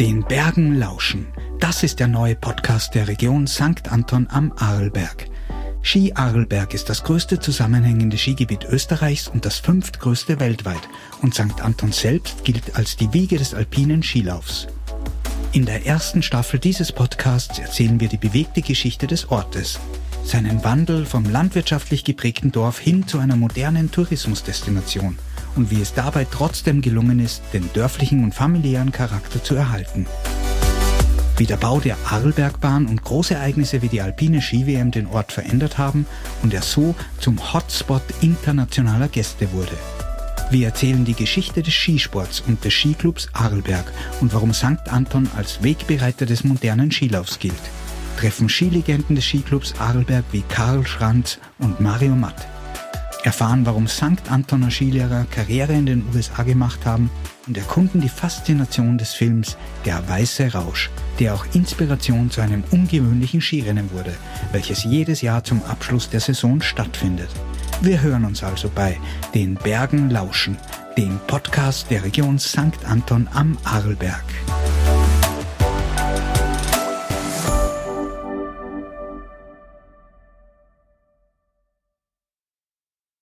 Den Bergen lauschen. Das ist der neue Podcast der Region St. Anton am Arlberg. Ski Arlberg ist das größte zusammenhängende Skigebiet Österreichs und das fünftgrößte weltweit und St. Anton selbst gilt als die Wiege des alpinen Skilaufs. In der ersten Staffel dieses Podcasts erzählen wir die bewegte Geschichte des Ortes, seinen Wandel vom landwirtschaftlich geprägten Dorf hin zu einer modernen Tourismusdestination und wie es dabei trotzdem gelungen ist, den dörflichen und familiären Charakter zu erhalten. Wie der Bau der Arlbergbahn und Großereignisse wie die alpine Ski-WM den Ort verändert haben und er so zum Hotspot internationaler Gäste wurde. Wir erzählen die Geschichte des Skisports und des Skiclubs Arlberg und warum St. Anton als Wegbereiter des modernen Skilaufs gilt. Treffen Skilegenden des Skiclubs Arlberg wie Karl Schranz und Mario Matt erfahren, warum St. Antoner Skilehrer Karriere in den USA gemacht haben und erkunden die Faszination des Films Der Weiße Rausch, der auch Inspiration zu einem ungewöhnlichen Skirennen wurde, welches jedes Jahr zum Abschluss der Saison stattfindet. Wir hören uns also bei Den Bergen lauschen, dem Podcast der Region St. Anton am Arlberg.